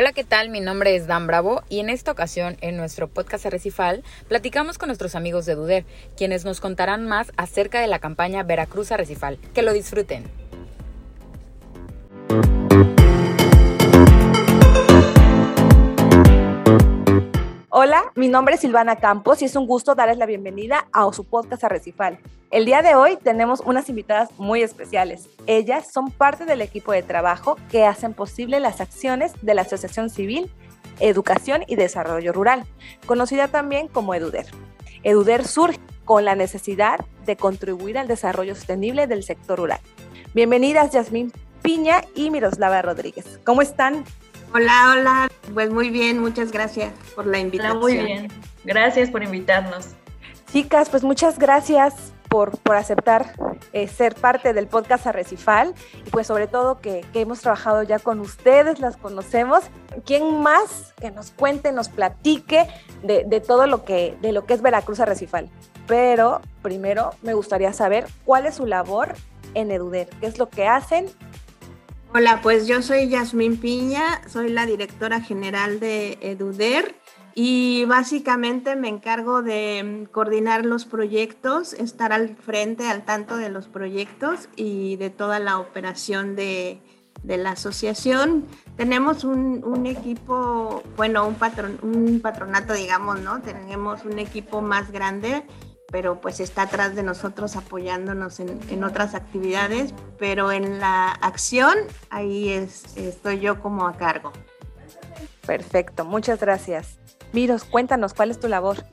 Hola, ¿qué tal? Mi nombre es Dan Bravo y en esta ocasión, en nuestro podcast Arrecifal, platicamos con nuestros amigos de Duder, quienes nos contarán más acerca de la campaña Veracruz Arrecifal. Que lo disfruten. Hola, mi nombre es Silvana Campos y es un gusto darles la bienvenida a su podcast Arrecifal. El día de hoy tenemos unas invitadas muy especiales. Ellas son parte del equipo de trabajo que hacen posible las acciones de la Asociación Civil Educación y Desarrollo Rural, conocida también como EDUDER. EDUDER surge con la necesidad de contribuir al desarrollo sostenible del sector rural. Bienvenidas Yasmín Piña y Miroslava Rodríguez. ¿Cómo están? Hola, hola. Pues muy bien, muchas gracias por la invitación. muy bien. Gracias por invitarnos. Chicas, pues muchas gracias por, por aceptar eh, ser parte del podcast Arrecifal y pues sobre todo que, que, hemos trabajado ya con ustedes, las conocemos. ¿Quién más que nos cuente, nos platique de, de todo lo que, de lo que es Veracruz Arrecifal? Pero primero me gustaría saber cuál es su labor en Eduder, qué es lo que hacen Hola, pues yo soy Yasmín Piña, soy la directora general de Eduder y básicamente me encargo de mm, coordinar los proyectos, estar al frente, al tanto de los proyectos y de toda la operación de, la asociación. Tenemos un, un, equipo, bueno, un, un patronato, digamos, ¿no? Tenemos un equipo más grande pero pues está atrás de nosotros apoyándonos en, otras actividades, pero en la acción ahí es, estoy yo como a cargo. Perfecto, muchas gracias. Miros, cuéntanos, ¿cuál es tu labor?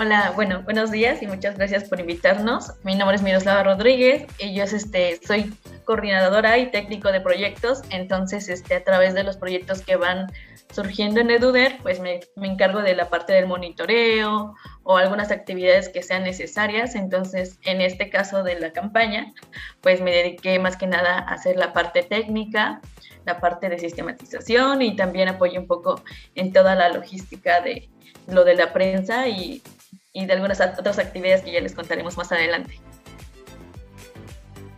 Hola, bueno, buenos días y muchas gracias por invitarnos. Mi nombre es Miroslava Rodríguez y yo este, soy coordinadora y técnico de proyectos, entonces este, a través de los proyectos que van surgiendo en Eduder, pues me, encargo de la parte del monitoreo o algunas actividades que sean necesarias. Entonces, en este caso de la campaña, pues me dediqué más que nada a hacer la parte técnica, la parte de sistematización y también apoyé un poco en toda la logística de lo de la prensa y, y de algunas otras actividades que ya les contaremos más adelante.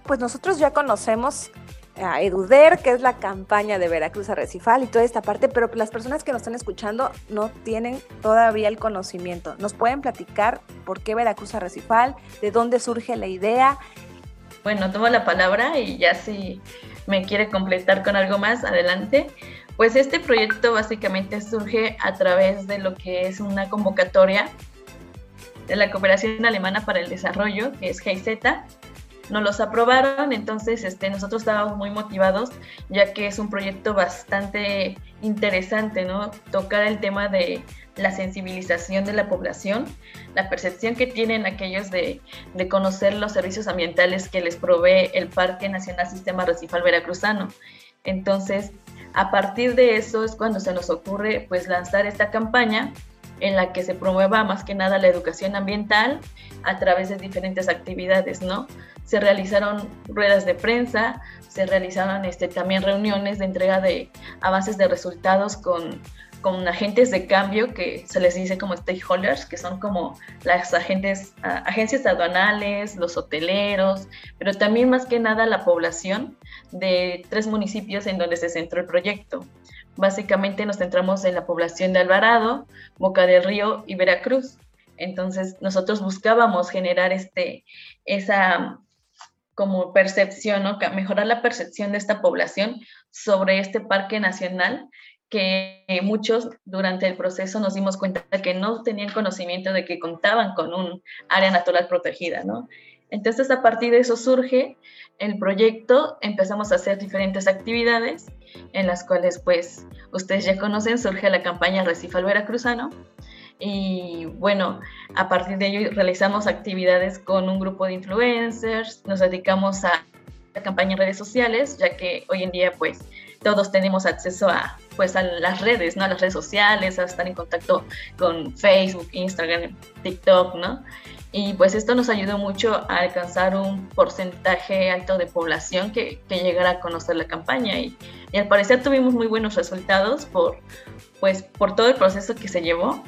Pues nosotros ya conocemos a Eduder, que es la campaña de Veracruz Arrecifal y toda esta parte, pero las personas que nos están escuchando no tienen todavía el conocimiento. ¿Nos pueden platicar por qué Veracruz Arrecifal? ¿De dónde surge la idea? Bueno, tomo la palabra y ya si me quiere completar con algo más, adelante. Pues este proyecto básicamente surge a través de lo que es una convocatoria de la Cooperación Alemana para el Desarrollo, que es GIZ, nos los aprobaron, entonces este, nosotros estábamos muy motivados, ya que es un proyecto bastante interesante, ¿no? Tocar el tema de la sensibilización de la población, la percepción que tienen aquellos de, de conocer los servicios ambientales que les provee el Parque Nacional Sistema Recifal Veracruzano. Entonces, a partir de eso es cuando se nos ocurre pues lanzar esta campaña en la que se promueva más que nada la educación ambiental a través de diferentes actividades, ¿no? Se realizaron ruedas de prensa, se realizaron este, también reuniones de entrega de avances de resultados con, con agentes de cambio que se les dice como stakeholders, que son como las agentes, agencias aduanales, los hoteleros, pero también más que nada la población de tres municipios en donde se centró el proyecto. Básicamente nos centramos en la población de Alvarado, Boca del Río y Veracruz. Entonces nosotros buscábamos generar este, esa como percepción, ¿no? mejorar la percepción de esta población sobre este parque nacional que muchos durante el proceso nos dimos cuenta de que no tenían conocimiento de que contaban con un área natural protegida, ¿no? Entonces, a partir de eso surge el proyecto, empezamos a hacer diferentes actividades en las cuales, pues, ustedes ya conocen, surge la campaña Recifal Veracruzano. Y bueno, a partir de ello realizamos actividades con un grupo de influencers, nos dedicamos a la campaña en redes sociales, ya que hoy en día, pues, todos tenemos acceso a, pues, a las redes, ¿no? A las redes sociales, a estar en contacto con Facebook, Instagram, TikTok, ¿no? Y pues esto nos ayudó mucho a alcanzar un porcentaje alto de población que, que llegara a conocer la campaña y, al parecer tuvimos muy buenos resultados por, pues, por todo el proceso que se llevó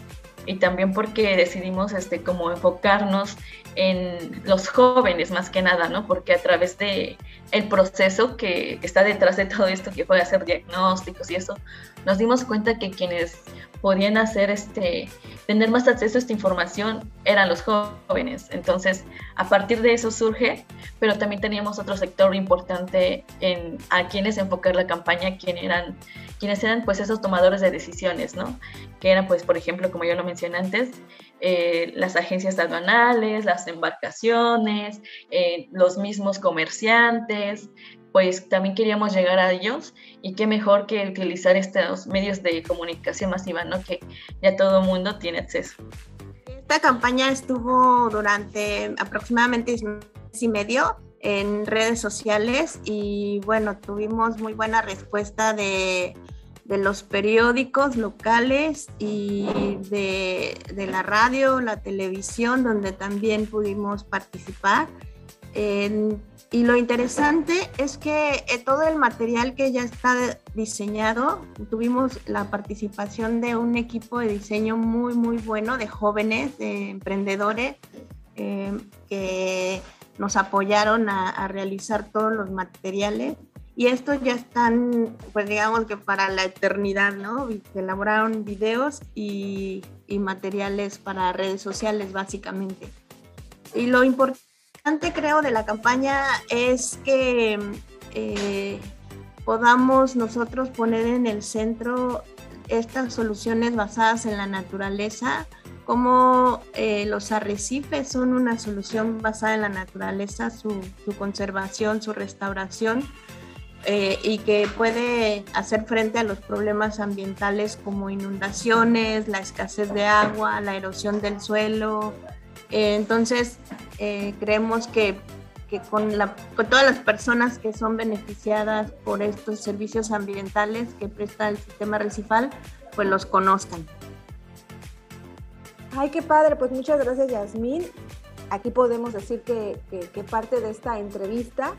y también porque decidimos este, como enfocarnos en los jóvenes más que nada, ¿no? Porque a través de el proceso que está detrás de todo esto, que puede hacer diagnósticos y eso, nos dimos cuenta que quienes podían hacer este, tener más acceso a esta información eran los jóvenes. Entonces, a partir de eso surge, pero también teníamos otro sector importante en a quienes enfocar la campaña, quién eran, quienes eran pues esos tomadores de decisiones, ¿no? Que eran pues, por ejemplo, como yo lo mencioné antes, eh, las agencias aduanales, las embarcaciones, eh, los mismos comerciantes, pues también queríamos llegar a ellos y qué mejor que utilizar estos medios de comunicación masiva, ¿no? Que ya todo el mundo tiene acceso. Esta campaña estuvo durante aproximadamente mes y medio en redes sociales y bueno, tuvimos muy buena respuesta de, de los periódicos locales y de, de, la radio, la televisión, donde también pudimos participar. Y lo interesante es que eh, todo el material que ya está diseñado, tuvimos la participación de un equipo de diseño muy, muy bueno de jóvenes, de emprendedores, eh, que nos apoyaron a, realizar todos los materiales. Y estos ya están, pues digamos que para la eternidad, ¿no? Elaboraron videos y, y materiales para redes sociales, básicamente. Y lo importante creo de la campaña es que eh, podamos nosotros poner en el centro estas soluciones basadas en la naturaleza, como eh, los arrecifes son una solución basada en la naturaleza, su, conservación, su restauración, eh, y que puede hacer frente a los problemas ambientales como inundaciones, la escasez de agua, la erosión del suelo, eh, entonces, eh, creemos que, con, todas las personas que son beneficiadas por estos servicios ambientales que presta el sistema recifal, pues los conozcan. Ay, qué padre, pues muchas gracias Yasmín. Aquí podemos decir que parte de esta entrevista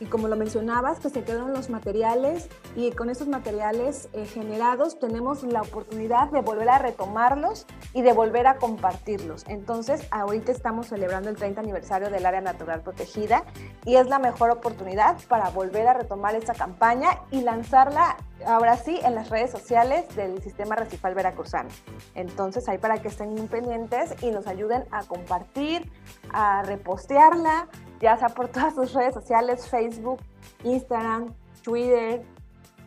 y como lo mencionabas, pues se quedaron los materiales y con esos materiales eh, generados tenemos la oportunidad de volver a retomarlos y de volver a compartirlos. Entonces, ahorita estamos celebrando el 30 aniversario del área natural protegida y es la mejor oportunidad para volver a retomar esta campaña y lanzarla ahora sí en las redes sociales del sistema recifal veracruzano. Entonces, ahí para que estén pendientes y nos ayuden a compartir, a repostearla ya sea por todas sus redes sociales, Facebook, Instagram, Twitter.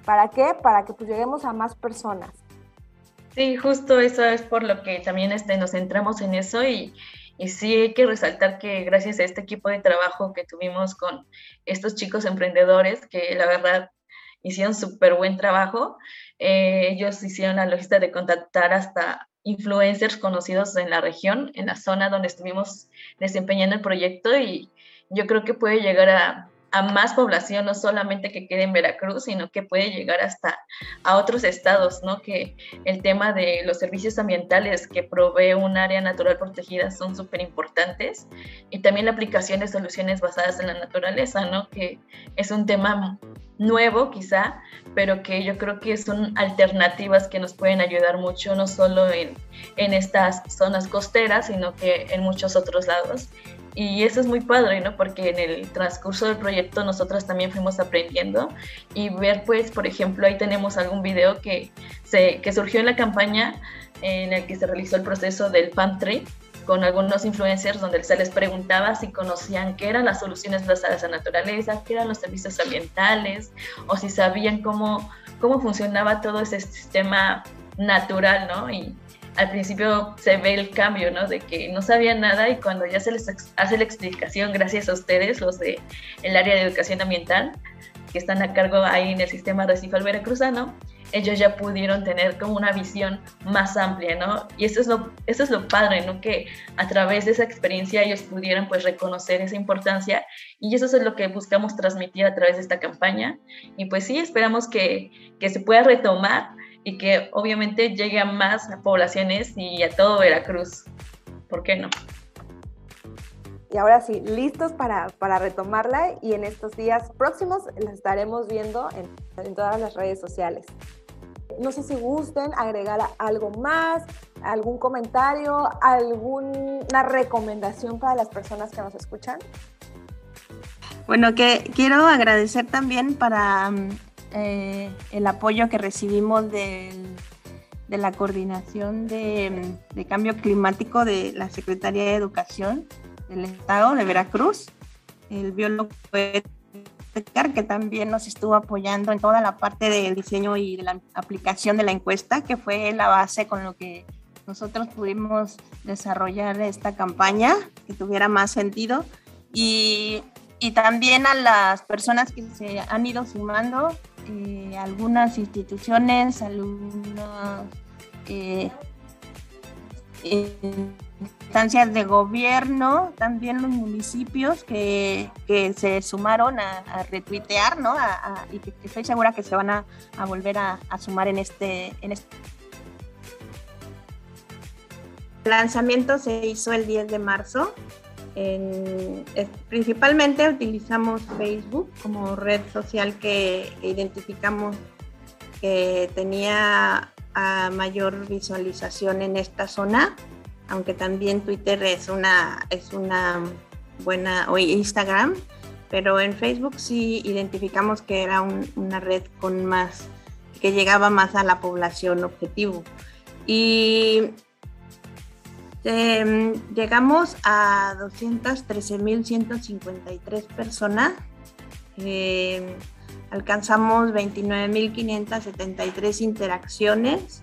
¿Para qué? Para que pues lleguemos a más personas. Sí, justo eso es por lo que también este, nos centramos en eso y, y sí hay que resaltar que gracias a este equipo de trabajo que tuvimos con estos chicos emprendedores, que la verdad hicieron súper buen trabajo, eh, ellos hicieron la logística de contactar hasta influencers conocidos en la región, en la zona donde estuvimos desempeñando el proyecto y yo creo que puede llegar a, más población, no solamente que quede en Veracruz, sino que puede llegar hasta a otros estados, ¿no? Que el tema de los servicios ambientales que provee un área natural protegida son súper importantes y también la aplicación de soluciones basadas en la naturaleza, ¿no? Que es un tema nuevo quizá, pero que yo creo que son alternativas que nos pueden ayudar mucho, no solo en, en estas zonas costeras, sino que en muchos otros lados y eso es muy padre, ¿no? Porque en el transcurso del proyecto nosotros también fuimos aprendiendo y ver, pues, por ejemplo, ahí tenemos algún video que, se, que surgió en la campaña en el que se realizó el proceso del pantry con algunos influencers donde se les preguntaba si conocían qué eran las soluciones basadas en naturaleza, qué eran los servicios ambientales o si sabían cómo, cómo funcionaba todo ese sistema natural, ¿no? Y, al principio se ve el cambio, ¿no? De que no sabían nada y cuando ya se les hace la explicación, gracias a ustedes, los de el área de educación ambiental, que están a cargo ahí en el sistema recifal veracruzano, ellos ya pudieron tener como una visión más amplia, ¿no? Y eso es lo, eso es lo padre, ¿no? Que a través de esa experiencia ellos pudieran pues reconocer esa importancia y eso es lo que buscamos transmitir a través de esta campaña. Y pues sí, esperamos que, que se pueda retomar y que obviamente llegue a más poblaciones y a todo Veracruz. ¿Por qué no? Y ahora sí, listos para, para retomarla y en estos días próximos la estaremos viendo en, en todas las redes sociales. No sé si gusten agregar algo más, algún comentario, alguna recomendación para las personas que nos escuchan. Bueno, que quiero agradecer también para mm, eh, el apoyo que recibimos de la coordinación de, de, cambio climático de la Secretaría de Educación del Estado de Veracruz, el biólogo que también nos estuvo apoyando en toda la parte del diseño y de la aplicación de la encuesta, que fue la base con lo que nosotros pudimos desarrollar esta campaña, que tuviera más sentido. Y, y también a las personas que se han ido sumando, eh, algunas instituciones, algunas eh, instancias de gobierno, también los municipios que, que se sumaron a, retuitear, ¿no? y que, estoy segura que se van a, volver a, sumar en este, en este. El lanzamiento se hizo el 10 de marzo. En, principalmente utilizamos Facebook como red social que, identificamos que tenía a mayor visualización en esta zona aunque también Twitter es una, es una buena, o Instagram, pero en Facebook sí identificamos que era una red con más, que llegaba más a la población objetivo. Y em, llegamos a 213.153 personas. Em, alcanzamos 29.573 interacciones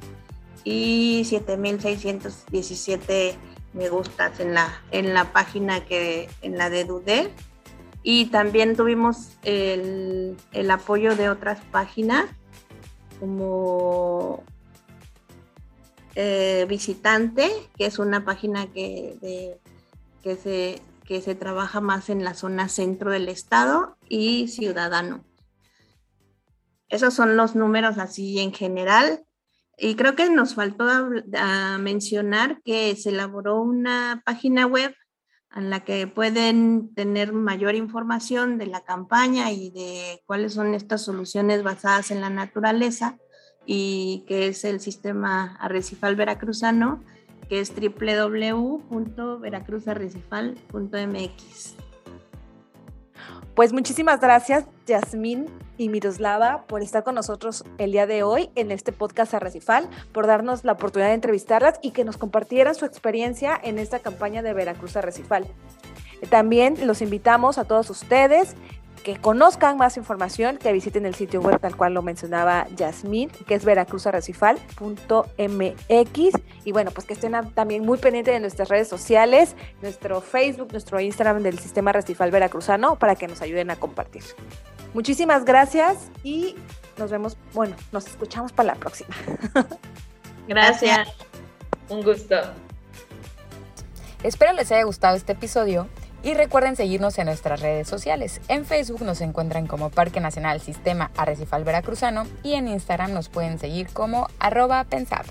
y 7617 me gustas en la, en la página que, en la de Dudé. Y también tuvimos el, apoyo de otras páginas como eh, Visitante, que es una página que, que, se, que se trabaja más en la zona centro del estado, y Ciudadano. Esos son los números así en general. Y creo que nos faltó mencionar que se elaboró una página web en la que pueden tener mayor información de la campaña y de cuáles son estas soluciones basadas en la naturaleza y que es el sistema arrecifal veracruzano, que es www.veracruzarrecifal.mx. Pues muchísimas gracias, Yasmín y Miroslava, por estar con nosotros el día de hoy en este podcast Arrecifal, por darnos la oportunidad de entrevistarlas y que nos compartieran su experiencia en esta campaña de Veracruz Arrecifal. También los invitamos a todos ustedes que conozcan más información, que visiten el sitio web tal cual lo mencionaba Yasmín, que es veracruzarrecifal.mx. Y bueno, pues que estén también muy pendientes de nuestras redes sociales, nuestro Facebook, nuestro Instagram del Sistema Recifal Veracruzano, para que nos ayuden a compartir. Muchísimas gracias y nos vemos, bueno, nos escuchamos para la próxima. Gracias. Un gusto. Espero les haya gustado este episodio y recuerden seguirnos en nuestras redes sociales. En Facebook nos encuentran como Parque Nacional Sistema Arrecifal Veracruzano y en Instagram nos pueden seguir como arroba pensab.